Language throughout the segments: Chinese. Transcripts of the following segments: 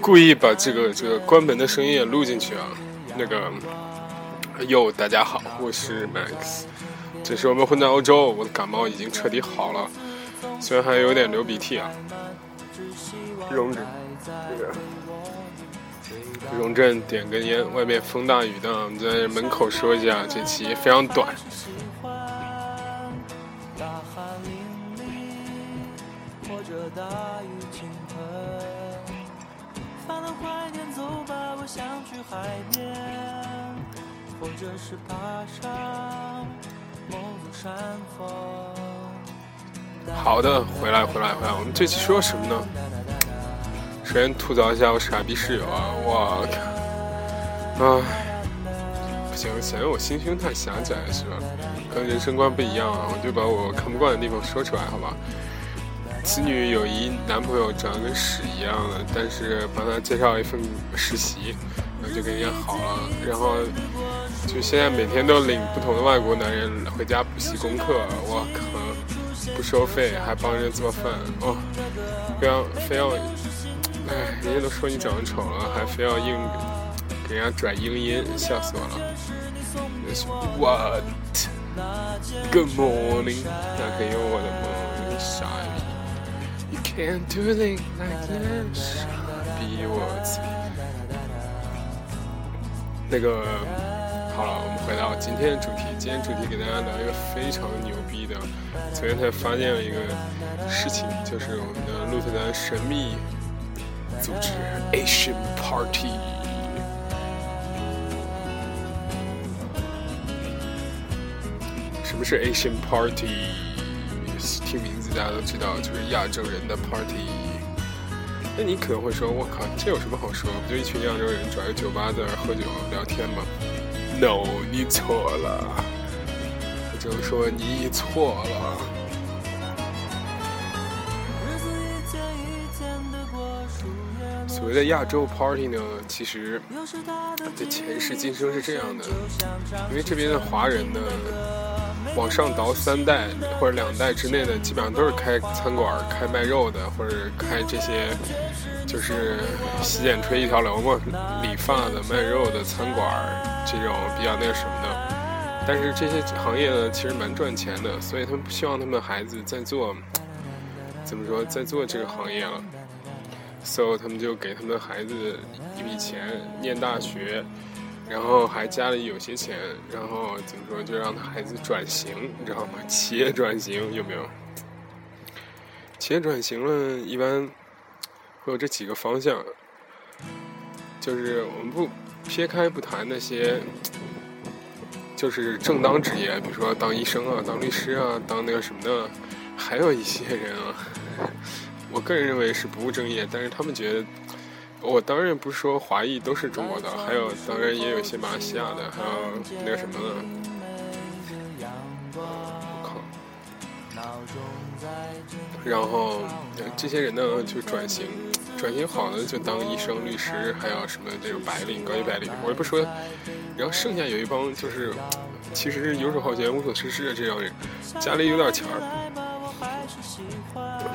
故意把这个这个关门的声音也录进去啊。那个，哟，大家好，我是 Max，这是我们混在欧洲，我的感冒已经彻底好了，虽然还有点流鼻涕啊。容着，这个。荣振点根烟，外面风大雨大，我们在门口说一下，这期非常短。想去海边，或者是爬上某座山峰好的，回来回来回来，我们这期说什么呢？首先吐槽一下我傻逼室友啊！我靠，啊，不行，显得我心胸太狭窄是吧？跟人生观不一样啊！我就把我看不惯的地方说出来，好吧？子女有一男朋友长得跟屎一样的，但是帮他介绍一份实习，就跟人家好了，然后就现在每天都领不同的外国男人回家补习功课，我靠，不收费还帮人做饭，哦，非要非要。哎，人家都说你长得丑了，还非要硬给人家拽英音，笑死我了。What? Good morning，那可以用我的吗？傻逼！You can't do it like that，傻逼！我操！那个，好了，我们回到今天的主题。今天主题给大家聊一个非常牛逼的，昨天才发现了一个事情，就是我们的鹿特丹神秘。组织 Asian Party。什么是 Asian Party？听名字大家都知道，就是亚洲人的 Party。那你可能会说：“我靠，这有什么好说？不就一群亚洲人找个酒吧在那喝酒聊天吗？”No，你错了。我就说你错了。所谓的亚洲 party 呢，其实的前世今生是这样的，因为这边的华人呢，往上倒三代或者两代之内的，基本上都是开餐馆、开卖肉的，或者开这些就是洗剪吹一条龙嘛，理发的、卖肉的餐馆这种比较那个什么的。但是这些行业呢，其实蛮赚钱的，所以他们不希望他们孩子在做，怎么说，在做这个行业了。所以他们就给他们的孩子一笔钱念大学，然后还家里有些钱，然后怎么说就让他孩子转型，你知道吗？企业转型有没有？企业转型了一般会有这几个方向，就是我们不撇开不谈那些，就是正当职业，比如说当医生啊、当律师啊、当那个什么的，还有一些人啊。我个人认为是不务正业，但是他们觉得，我当然不是说华裔都是中国的，还有当然也有一些马来西亚的，还有那个什么的。我靠！然后这些人呢，就转型，转型好的就当医生、律师，还有什么这种白领、高级白领，我也不说。然后剩下有一帮就是，其实游手好闲、无所事事的这样人，家里有点钱儿。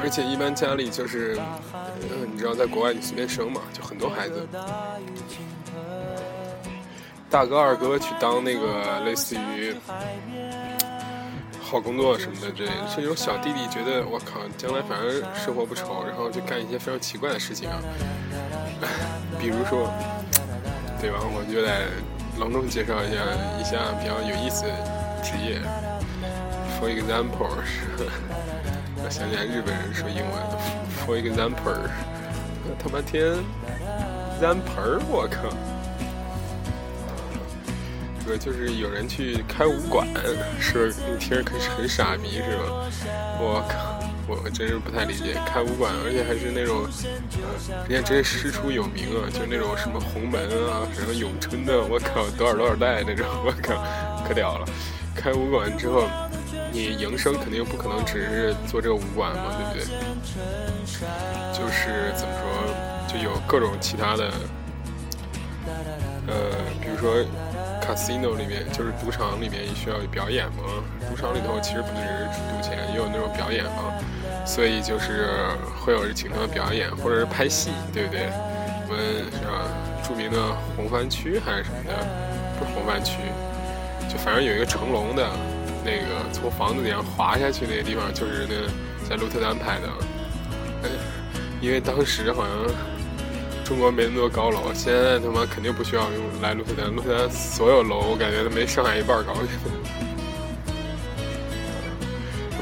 而且一般家里就是，嗯，你知道，在国外你随便生嘛，就很多孩子。大哥二哥去当那个类似于好工作什么的，这这种小弟弟觉得我靠，将来反正生活不愁，然后就干一些非常奇怪的事情啊。比如说，对吧？我就来隆重介绍一下一下比较有意思的职业。For example 是。我想起来日本人说英文，For example，他妈天，example，我靠，这个就是有人去开武馆，是你听着可是很傻逼是吧？我靠，我真是不太理解开武馆，而且还是那种，人家真是师出有名啊，就是那种什么洪门啊，什么咏春的，我靠，多少多少代那种，我靠，可屌了，开武馆之后。你营生肯定不可能只是做这个武馆嘛，对不对？就是怎么说，就有各种其他的，呃，比如说 casino 里面，就是赌场里面也需要表演嘛。赌场里头其实不只是赌钱，也有那种表演嘛。所以就是会有请他们表演，或者是拍戏，对不对？我们是吧？著名的红番区还是什么的？不是红番区，就反正有一个成龙的，那个从房子顶上滑下去那个地方，就是那在鹿特丹拍的。因为当时好像中国没那么多高楼，现在他妈肯定不需要用来鹿特丹。鹿特丹所有楼，我感觉都没上海一半高。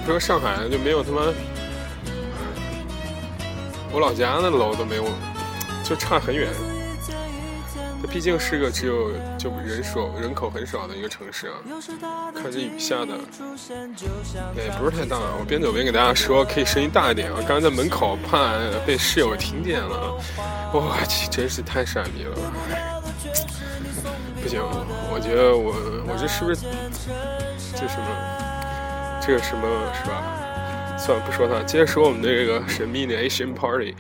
不说上海，就没有他妈我老家那楼都没有，就差很远。它毕竟是个只有就人数人口很少的一个城市啊。看这雨下的，也，不是太大。我边走边给大家说，可以声音大一点啊。刚才在门口怕被室友听见了，我去，真是太傻逼了。不行，我觉得我我这是不是这什么这个什么是吧？算了，不说它。接着说我们的这个神秘的 Asian Party。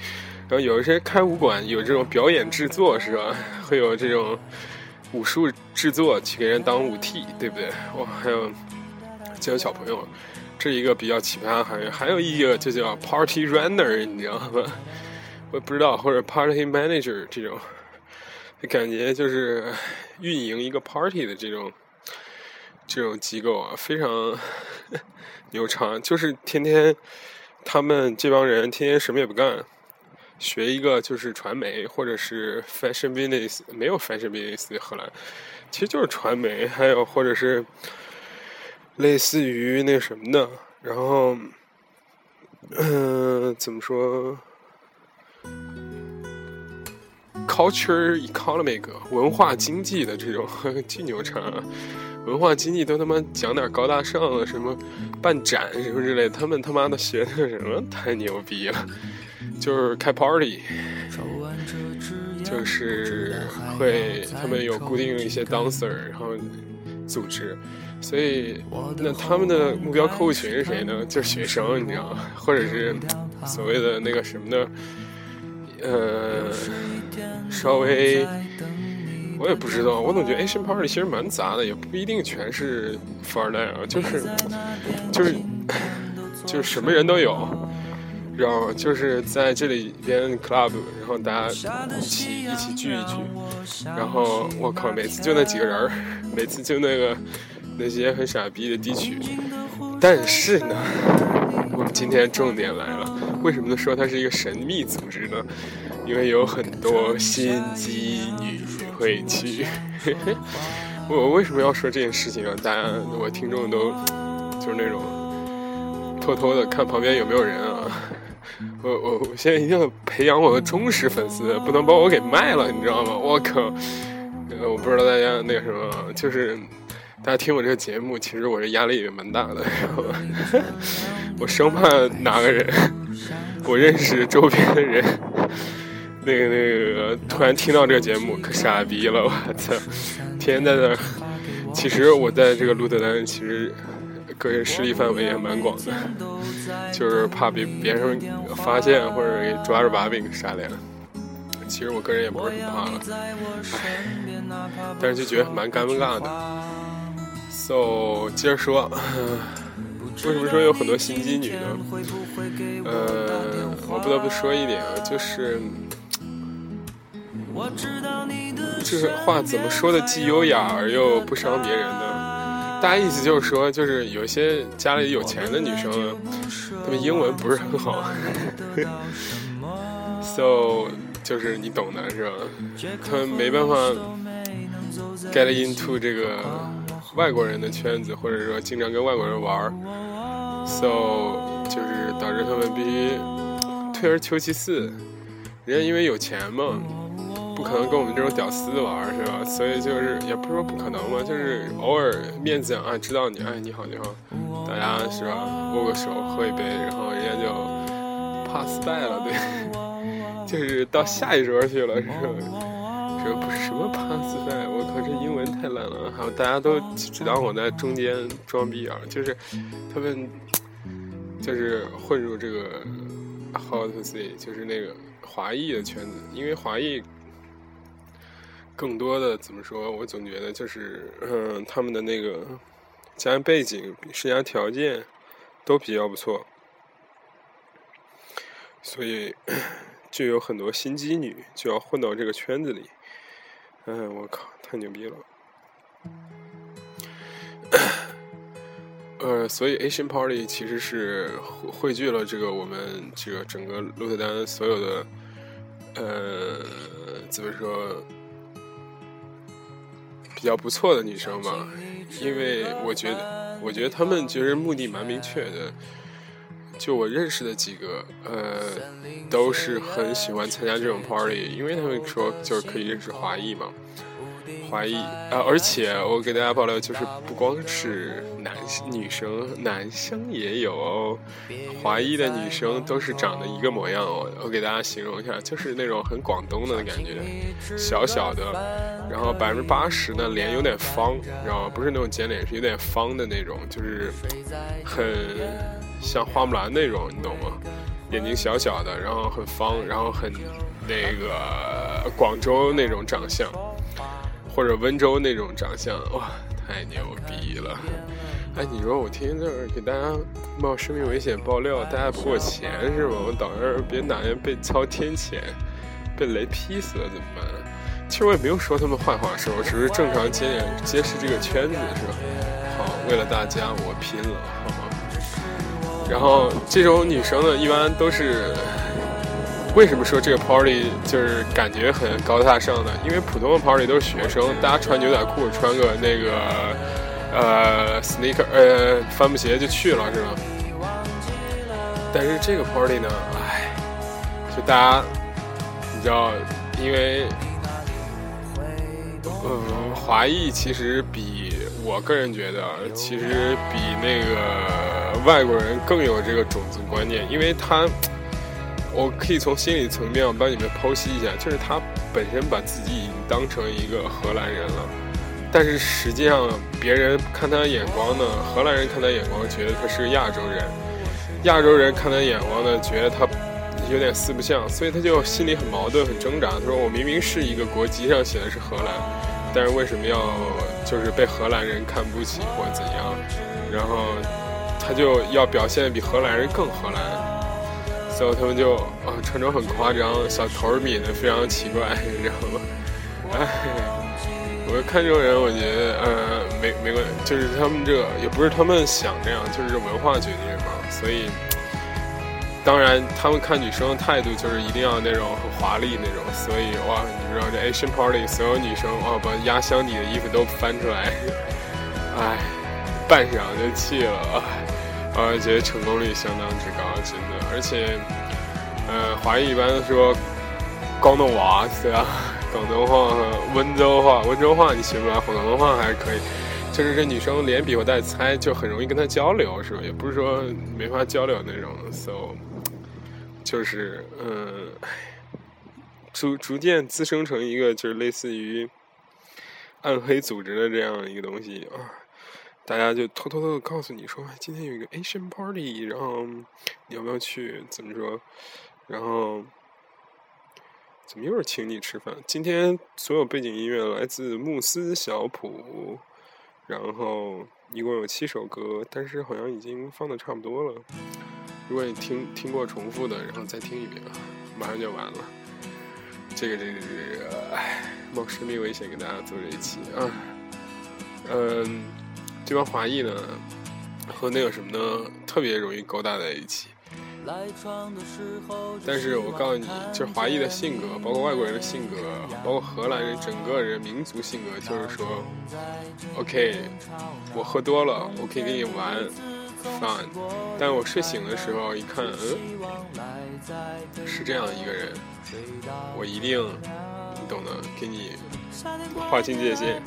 然后有一些开武馆有这种表演制作是吧？会有这种武术制作去给人当武替，对不对？哇，还有教小朋友，这一个比较奇葩行业。还有一个就叫 Party Runner，你知道吗？我也不知道，或者 Party Manager 这种，感觉就是运营一个 party 的这种这种机构啊，非常 牛叉，就是天天他们这帮人天天什么也不干。学一个就是传媒，或者是 fashion business，没有 fashion business 荷兰，其实就是传媒，还有或者是类似于那什么的，然后，嗯，怎么说？culture economic 文化经济的这种 巨牛叉，文化经济都他妈讲点高大上的，什么办展什么之类，他们他妈的学的什么太牛逼了。就是开 party，就是会他们有固定一些 dancer，然后组织，所以那他们的目标客户群是谁呢？就是学生，你知道吗？或者是所谓的那个什么的，呃，稍微我也不知道，我总觉得 Asian party 其实蛮杂的，也不一定全是富二代啊，就是就是就是什么人都有。然后就是在这里边 club，然后大家一起一起聚一聚，然后我靠，每次就那几个人，每次就那个那些很傻逼的地曲。但是呢，我们今天重点来了，为什么说它是一个神秘组织呢？因为有很多心机女会去。我为什么要说这件事情啊？大家我听众都就是那种偷偷的看旁边有没有人啊。我我我现在一定要培养我的忠实粉丝，不能把我给卖了，你知道吗？我靠！呃，我不知道大家那个什么，就是大家听我这个节目，其实我这压力也蛮大的，然后 我生怕哪个人我认识周边的人，那个那个突然听到这个节目，可傻逼了！我操，天天在那。其实我在这个鹿特丹，其实。个人势力范围也蛮广的，就是怕被别人发现或者给抓着把柄杀脸。其实我个人也不是很怕了，但是就觉得蛮尴尬的。So，接着说，为什么说有很多心机女呢？呃，我不得不说一点啊，就是，这话怎么说的，既优雅而又不伤别人呢？大家意思就是说，就是有些家里有钱的女生，她们英文不是很好，so 就是你懂的是吧？她们没办法 get into 这个外国人的圈子，或者说经常跟外国人玩，so 就是导致她们必须退而求其次，人家因为有钱嘛。不可能跟我们这种屌丝玩是吧？所以就是也不是说不可能嘛，就是偶尔面子啊，知道你哎你好你好，大家是吧？握个手喝一杯，然后人家就 pass by 了，对，就是到下一桌去了是吧？这不是什么 pass by，我靠这英文太烂了，还有大家都只当我在中间装逼啊，就是他们就是混入这个 how to say，就是那个华裔的圈子，因为华裔。更多的怎么说？我总觉得就是，嗯，他们的那个家庭背景、生涯条件都比较不错，所以就有很多心机女就要混到这个圈子里。嗯，我靠，太牛逼了！呃，所以 Asian Party 其实是汇聚了这个我们这个整个鹿特丹所有的，呃，怎么说，比较不错的女生嘛？因为我觉得，我觉得他们其实目的蛮明确的。就我认识的几个，呃，都是很喜欢参加这种 party，因为他们说就是可以认识华裔嘛，华裔啊，而且我给大家爆料，就是不光是男女生，男生也有华裔的女生，都是长得一个模样哦。我给大家形容一下，就是那种很广东的感觉，小小的，然后百分之八十呢脸有点方，然后不是那种尖脸，是有点方的那种，就是很。像花木兰那种，你懂吗？眼睛小小的，然后很方，然后很那个广州那种长相，或者温州那种长相，哇，太牛逼了！哎，你说我天天在这给大家冒生命危险爆料，大家不给我钱是吗？我导致别哪天被操天谴，被雷劈死了怎么办？其实我也没有说他们坏话，是吧？我只是正常揭揭示这个圈子，是吧？好，为了大家，我拼了，好吗？然后这种女生呢，一般都是为什么说这个 party 就是感觉很高大上呢？因为普通的 party 都是学生，大家穿牛仔裤，穿个那个呃 sneaker 呃帆布鞋就去了，是吧？但是这个 party 呢，唉，就大家你知道，因为嗯，华裔其实比我个人觉得，其实比那个。外国人更有这个种族观念，因为他，我可以从心理层面帮你们剖析一下，就是他本身把自己已经当成一个荷兰人了，但是实际上别人看他的眼光呢，荷兰人看他眼光觉得他是个亚洲人，亚洲人看他眼光呢，觉得他有点四不像，所以他就心里很矛盾，很挣扎。他说：“我明明是一个国籍上写的是荷兰，但是为什么要就是被荷兰人看不起或怎样？”然后。他就要表现比荷兰人更荷兰，然后他们就啊穿着很夸张，小头儿抿的非常奇怪，你知道吗？哎，我看这种人，我觉得呃没没关，就是他们这也不是他们想这样，就是文化决定嘛。所以，当然他们看女生的态度就是一定要那种很华丽那种。所以哇，你知道这 Asian Party 所有女生哇把压箱底的衣服都翻出来，哎，半晌就气了。而且成功率相当之高，真的。而且，呃，华裔一般说广东话对吧？广东话和温州话，温州话你学不来，广东话还可以。就是这女生连比划带猜，就很容易跟她交流，是吧？也不是说没法交流那种。So，就是嗯，逐逐渐滋生成一个就是类似于暗黑组织的这样一个东西啊。大家就偷偷的告诉你说，今天有一个 Asian party，然后你要不要去？怎么说？然后怎么又是请你吃饭？今天所有背景音乐来自慕斯小普，然后一共有七首歌，但是好像已经放的差不多了。如果你听听过重复的，然后再听一遍啊，马上就完了。这个这个这个，唉，冒生命危险给大家做这一期啊，嗯。这帮华裔呢，和那个什么呢，特别容易勾搭在一起。但是我告诉你，就是华裔的性格，包括外国人的性格，包括荷兰人整个人民族性格，就是说，OK，我喝多了，我可以跟你玩，fun，但我睡醒的时候一看，嗯，是这样一个人，我一定，你懂的，给你划清界限。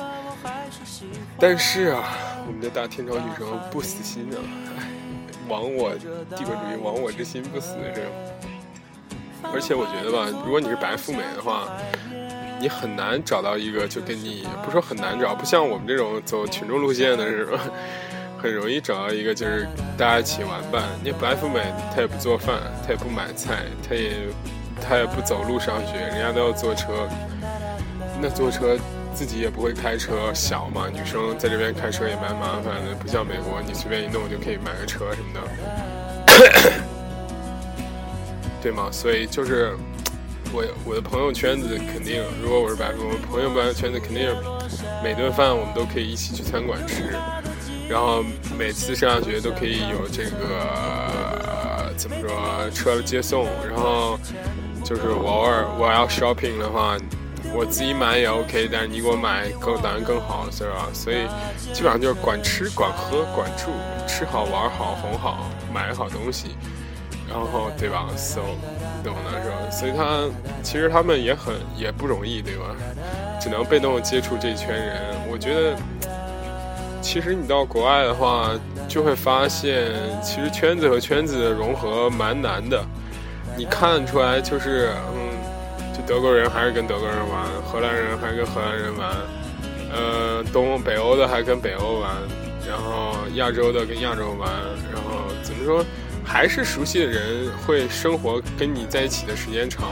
但是啊，我们的大天朝女生不死心啊！哎，亡我帝国主义，亡我之心不死是。而且我觉得吧，如果你是白富美的话，你很难找到一个就跟你不说很难找，不像我们这种走群众路线的是吧？很容易找到一个就是大家一起玩伴。你白富美她也不做饭，她也不买菜，她也她也不走路上学，人家都要坐车。那坐车。自己也不会开车，小嘛，女生在这边开车也蛮麻烦的，不像美国，你随便一弄就可以买个车什么的。对吗？所以就是我我的朋友圈子肯定，如果我是白富，我朋友圈子肯定每顿饭我们都可以一起去餐馆吃，然后每次上下学都可以有这个怎么说车接送，然后就是我偶尔我要 shopping 的话。我自己买也 OK，但是你给我买更当然更好，是吧？所以基本上就是管吃、管喝、管住，吃好、玩好、哄好、买好东西，然后对吧？So，懂了是吧？所以他其实他们也很也不容易，对吧？只能被动接触这一圈人。我觉得，其实你到国外的话，就会发现，其实圈子和圈子的融合蛮难的。你看出来就是，德国人还是跟德国人玩，荷兰人还是跟荷兰人玩，呃，东北欧的还跟北欧玩，然后亚洲的跟亚洲玩，然后怎么说，还是熟悉的人会生活跟你在一起的时间长，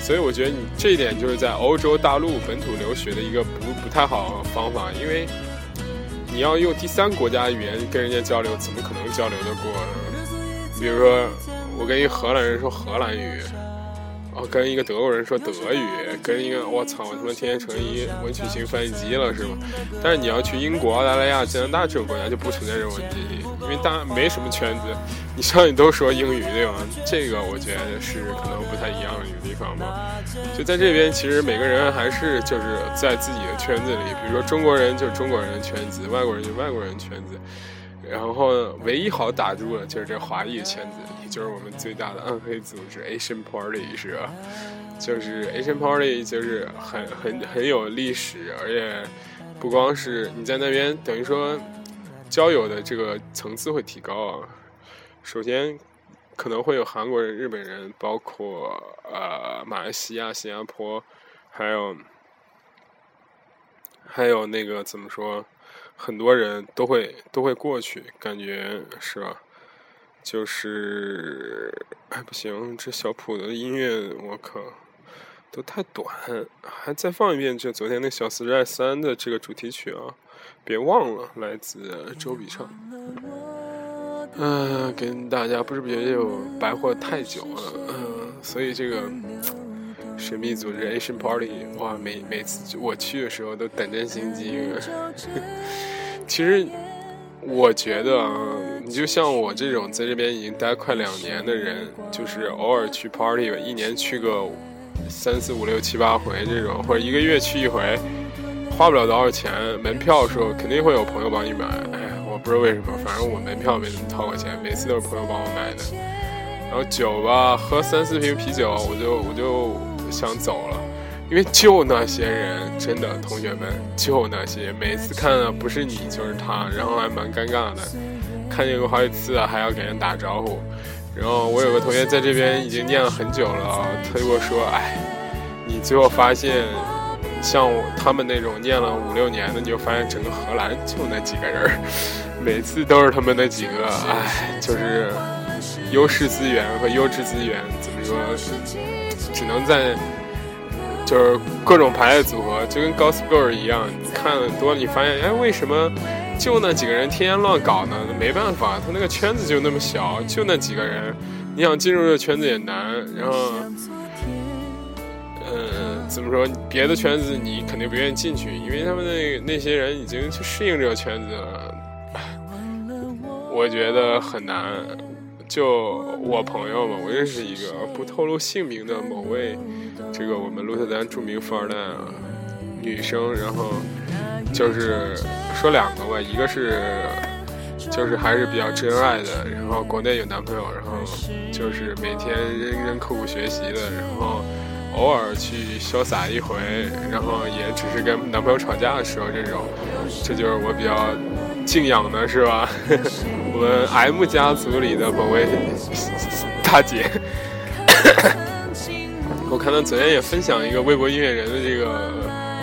所以我觉得你这一点就是在欧洲大陆本土留学的一个不不太好方法，因为你要用第三国家语言跟人家交流，怎么可能交流得过呢？比如说，我跟一荷兰人说荷兰语。跟一个德国人说德语，跟一个我操，我他妈天天成一文曲星翻译机了是吗？但是你要去英国、澳大利亚、加拿大这种国家就不存在这种问题，因为大没什么圈子，你上去都说英语对吧？这个我觉得是可能不太一样的一个地方吧。就在这边，其实每个人还是就是在自己的圈子里，比如说中国人就是中国人的圈子，外国人就外国人圈子。然后唯一好打住的就是这华裔圈子，也就是我们最大的暗黑组织 Asian Party 是吧？就是 Asian Party 就是很很很有历史，而且不光是你在那边，等于说交友的这个层次会提高啊。首先可能会有韩国人、日本人，包括呃马来西亚、新加坡，还有还有那个怎么说？很多人都会都会过去，感觉是吧？就是哎不行，这小普的音乐我靠，都太短，还再放一遍这昨天那小时代三的这个主题曲啊！别忘了，来自周笔畅。嗯，跟大家不知不觉就白活太久了，嗯，所以这个。神秘组织 Asian Party，哇，每每次我去的时候都胆战心惊。其实我觉得啊，你就像我这种在这边已经待快两年的人，就是偶尔去 Party，吧一年去个三四五六七八回这种，或者一个月去一回，花不了多少钱。门票的时候肯定会有朋友帮你买。哎，我不知道为什么，反正我门票没怎么掏过钱，每次都是朋友帮我买的。然后酒吧，喝三四瓶啤酒，我就我就。想走了，因为就那些人，真的同学们，就那些，每次看的不是你就是他，然后还蛮尴尬的，看见过好几次，还要给人打招呼。然后我有个同学在这边已经念了很久了，他就跟我说：“哎，你最后发现，像我他们那种念了五六年的，你就发现整个荷兰就那几个人，每次都是他们那几个，哎，就是优势资源和优质资源怎么说？”只能在，就是各种排列组合，就跟 Gossip Girl 一样。你看了多，你发现，哎，为什么就那几个人天天乱搞呢？没办法，他那个圈子就那么小，就那几个人，你想进入这个圈子也难。然后，嗯，怎么说？别的圈子你肯定不愿意进去，因为他们那那些人已经去适应这个圈子了。我觉得很难。就我朋友嘛，我认识一个不透露姓名的某位，这个我们鹿特丹著名富二代，女生，然后就是说两个吧，一个是就是还是比较真爱的，然后国内有男朋友，然后就是每天认真刻苦学习的，然后偶尔去潇洒一回，然后也只是跟男朋友吵架的时候这种，这就是我比较敬仰的，是吧？我们 M 家族里的某位大姐，我看到昨天也分享一个微博音乐人的这个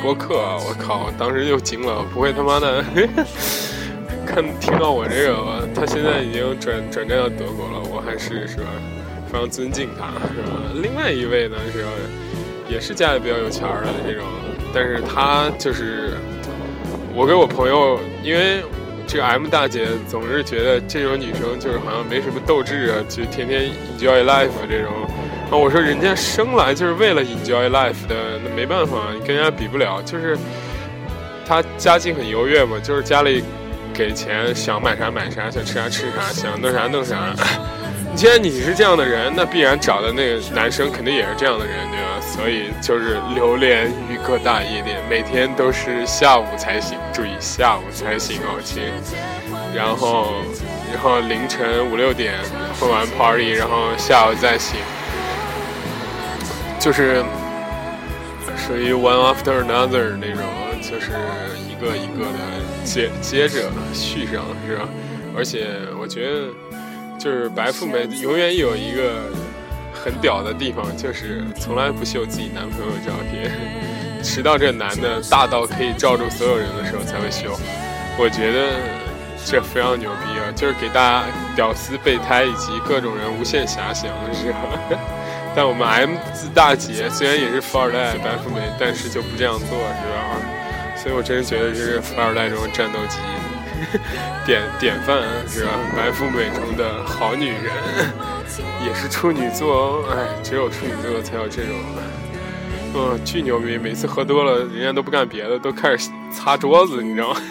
播客啊，我靠，当时就惊了，不会他妈的 看听到我这个吧？他现在已经转转战到德国了，我还是是吧，非常尊敬他，是吧？另外一位呢是，也是家里比较有钱的这种，但是他就是我给我朋友，因为。这个 M 大姐总是觉得这种女生就是好像没什么斗志啊，就天天 enjoy life 这种，啊，我说人家生来就是为了 enjoy life 的，那没办法，你跟人家比不了。就是她家境很优越嘛，就是家里给钱，想买啥买啥，想吃啥吃啥，想弄啥弄啥。既然你是这样的人，那必然找的那个男生肯定也是这样的人，对吧？所以就是流连于各大夜店，每天都是下午才醒，注意下午才醒哦，亲。然后，然后凌晨五六点混完 party，然后下午再醒，就是属于 one after another 那种，就是一个一个的接接着续上，是吧？而且我觉得。就是白富美永远有一个很屌的地方，就是从来不秀自己男朋友照片，直到这男的大到可以罩住所有人的时候才会秀。我觉得这非常牛逼啊！就是给大家屌丝备胎以及各种人无限遐想，是吧？但我们 M 字大姐虽然也是富二代白富美，但是就不这样做，是吧？所以我真是觉得这是富二代这种战斗机。典典范是吧？白富美中的好女人，也是处女座哦。哎，只有处女座才有这种，嗯，巨牛逼！每次喝多了，人家都不干别的，都开始擦桌子，你知道吗？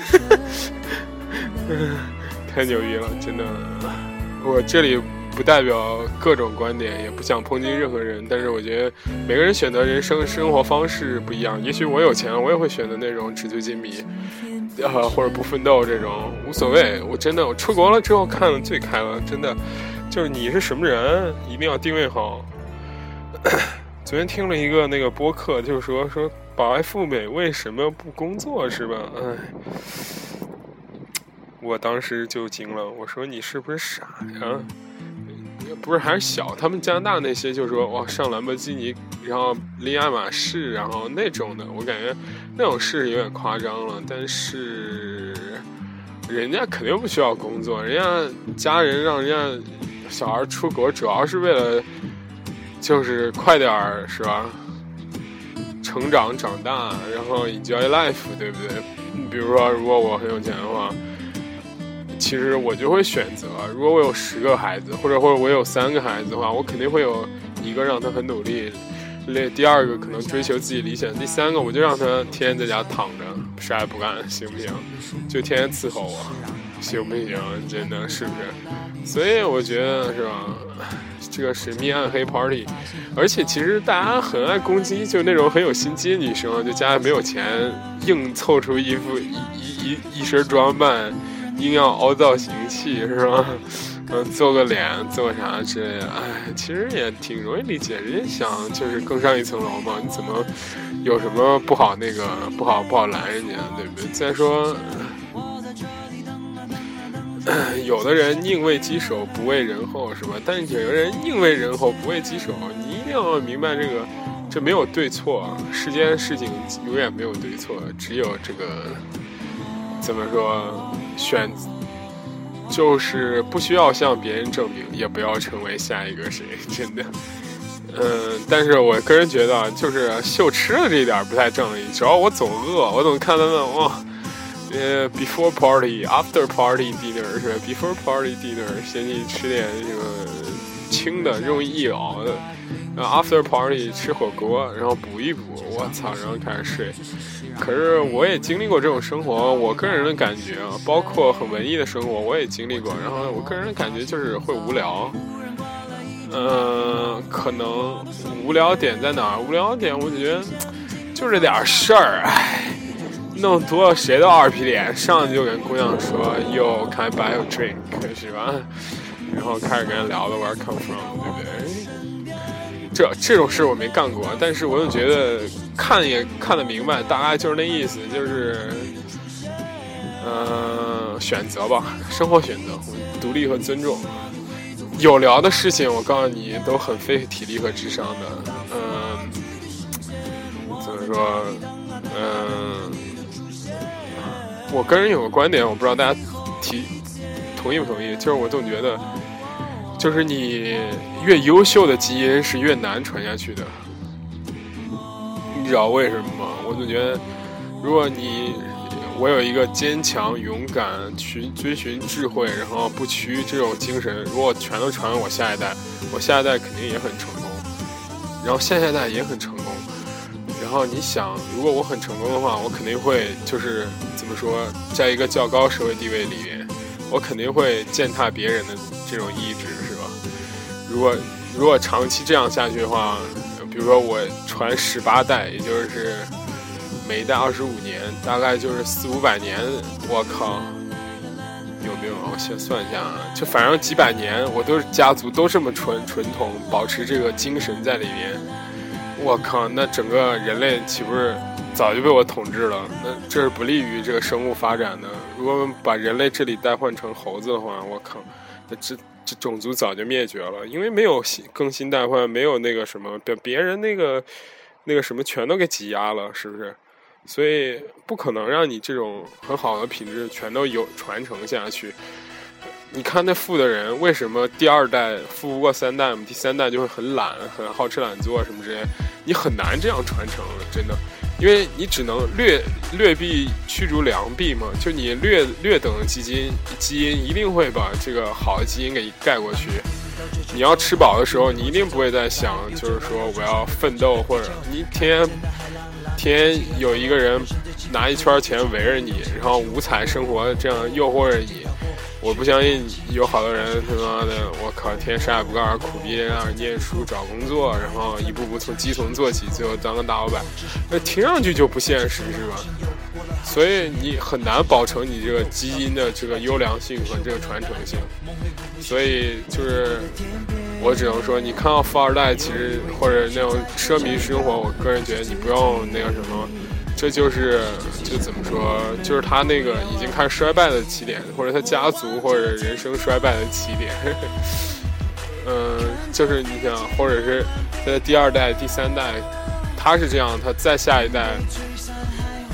太牛逼了，真的。我这里不代表各种观点，也不想抨击任何人，但是我觉得每个人选择人生生活方式不一样。也许我有钱，我也会选择那种纸醉金迷。啊，或者不奋斗这种无所谓。我真的，我出国了之后看的最开了，真的，就是你是什么人，一定要定位好。昨天听了一个那个播客，就是说说白富美为什么不工作，是吧？哎，我当时就惊了，我说你是不是傻呀？不是还是小，他们加拿大那些就说哇上兰博基尼，然后拎爱马仕，然后那种的，我感觉那种是有点夸张了。但是人家肯定不需要工作，人家家人让人家小孩出国，主要是为了就是快点儿是吧？成长长大，然后 enjoy life，对不对？比如说，如果我很有钱的话。其实我就会选择，如果我有十个孩子，或者或者我有三个孩子的话，我肯定会有一个让他很努力，那第二个可能追求自己理想，第三个我就让他天天在家躺着啥也不干，行不行？就天天伺候我，行不行？真的是不是？所以我觉得是吧？这个神秘暗黑 party，而且其实大家很爱攻击，就那种很有心机的女生，就家里没有钱，硬凑出一副一一一一身装扮。硬要凹造型器是吧？嗯，做个脸，做啥之类的。哎，其实也挺容易理解，人家想就是更上一层楼嘛。你怎么有什么不好那个不好不好拦人家，对不对？再说，有的人宁为鸡首不为人后是吧？但是有的人宁为人后不为鸡首。你一定要明白这个，这没有对错，世间事情永远没有对错，只有这个怎么说？选就是不需要向别人证明，也不要成为下一个谁，真的。嗯，但是我个人觉得，就是秀吃的这一点不太正义。主要我总饿，我总看他们哇，呃，before party after party dinner 是吧？before party dinner 先去吃点这个轻的、容易易熬的。然后 after party 吃火锅，然后补一补，我操，然后开始睡。可是我也经历过这种生活，我个人的感觉啊，包括很文艺的生活，我也经历过。然后我个人的感觉就是会无聊。嗯，可能无聊点在哪？无聊点，我觉得就这点事儿，唉，弄多了谁都二皮脸，上去就跟姑娘说，Yo can I buy a drink，是吧？然后开始跟人聊了 Where come from，对不对？这这种事我没干过，但是我总觉得看也看得明白，大概就是那意思，就是，嗯，选择吧，生活选择，独立和尊重。有聊的事情，我告诉你，都很费体力和智商的。嗯，怎么说？嗯，我个人有个观点，我不知道大家提同意不同意，就是我总觉得。就是你越优秀的基因是越难传下去的，你知道为什么吗？我总觉得，如果你我有一个坚强、勇敢、寻追寻智慧，然后不屈这种精神，如果全都传给我下一代，我下一代肯定也很成功。然后下下代也很成功。然后你想，如果我很成功的话，我肯定会就是怎么说，在一个较高社会地位里面，我肯定会践踏别人的这种意志，如果如果长期这样下去的话，比如说我传十八代，也就是每一代二十五年，大概就是四五百年。我靠，有没有？我先算一下啊，就反正几百年，我都是家族都这么纯纯统，保持这个精神在里面。我靠，那整个人类岂不是早就被我统治了？那这是不利于这个生物发展的。如果把人类这里代换成猴子的话，我靠，那这。这种族早就灭绝了，因为没有新更新代换，没有那个什么，别别人那个那个什么全都给挤压了，是不是？所以不可能让你这种很好的品质全都有传承下去。你看那富的人为什么第二代富不过三代嘛？第三代就会很懒，很好吃懒做什么之类，你很难这样传承，真的。因为你只能劣劣币驱逐良币嘛，就你劣劣等的基因基因一定会把这个好的基因给盖过去。你要吃饱的时候，你一定不会再想，就是说我要奋斗，或者你天天有一个人拿一圈钱围着你，然后五彩生活这样诱惑着你。我不相信有好多人他妈的，我靠，天天啥也不干，苦逼在那儿念书找工作，然后一步步从基层做起，最后当个大老板，那听上去就不现实，是吧？所以你很难保证你这个基因的这个优良性和这个传承性。所以就是我只能说，你看到富二代，其实或者那种奢靡生活，我个人觉得你不用那个什么。这就是，就怎么说，就是他那个已经开始衰败的起点，或者他家族或者人生衰败的起点。嗯，就是你想，或者是他的第二代、第三代，他是这样，他再下一代，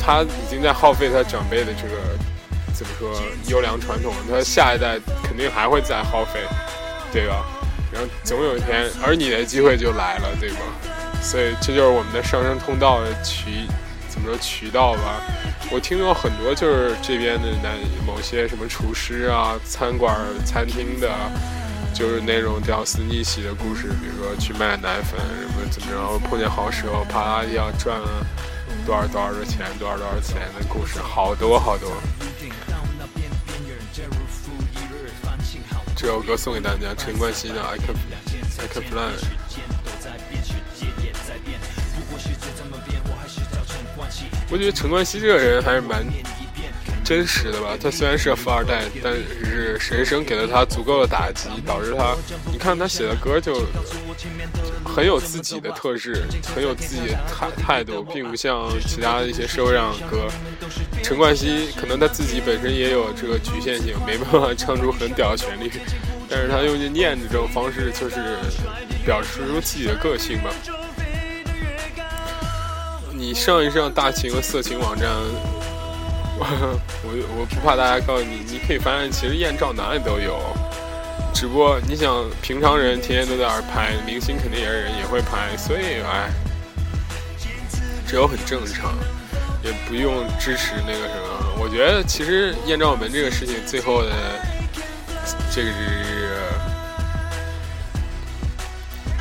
他已经在耗费他长辈的这个怎么说优良传统，他下一代肯定还会再耗费，对吧？然后总有一天，而你的机会就来了，对吧？所以这就是我们的上升通道的渠。怎么说渠道吧？我听到很多就是这边的那某些什么厨师啊、餐馆、餐厅的，就是那种屌丝逆袭的故事。比如说去卖奶粉什么怎么着，碰见好时候啪啦一下赚了多少多少的钱，多少多少钱的故事，好多好多。这首歌送给大家，陈冠希的《I Can I Can Fly》。我觉得陈冠希这个人还是蛮真实的吧。他虽然是个富二代，但是人生给了他足够的打击，导致他，你看他写的歌就很有自己的特质，很有自己的态态度，并不像其他的一些社会上的歌。陈冠希可能他自己本身也有这个局限性，没办法唱出很屌的旋律，但是他用念的这种方式，就是表示出自己的个性吧。你上一上大情和色情网站，我我不怕大家告诉你，你可以发现其实艳照哪里都有，只不过你想平常人天天都在那拍，明星肯定也是人也会拍，所以哎，这都很正常，也不用支持那个什么。我觉得其实艳照门这个事情最后的这个是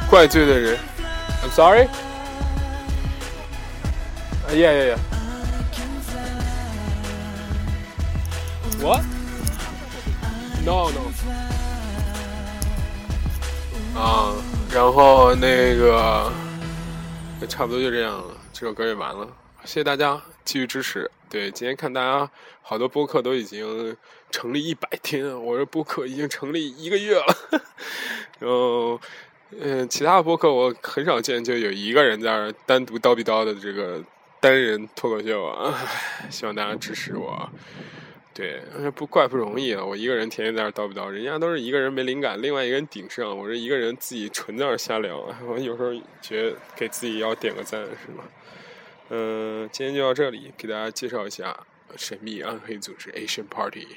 怪罪的人，I'm sorry。Yeah, yeah, yeah. What? No, no. 啊，然后那个，差不多就这样了，这首歌也完了。谢谢大家继续支持。对，今天看大家好多播客都已经成立一百天，我这播客已经成立一个月了。然后，嗯，其他的播客我很少见，就有一个人在那单独叨逼叨的这个。单人脱口秀啊，希望大家支持我。对，不怪不容易啊，我一个人天天在这叨不叨，人家都是一个人没灵感，另外一个人顶上，我这一个人自己纯在那瞎聊。我有时候觉得给自己要点个赞，是吗？嗯，今天就到这里，给大家介绍一下神秘暗黑组织 Asian Party。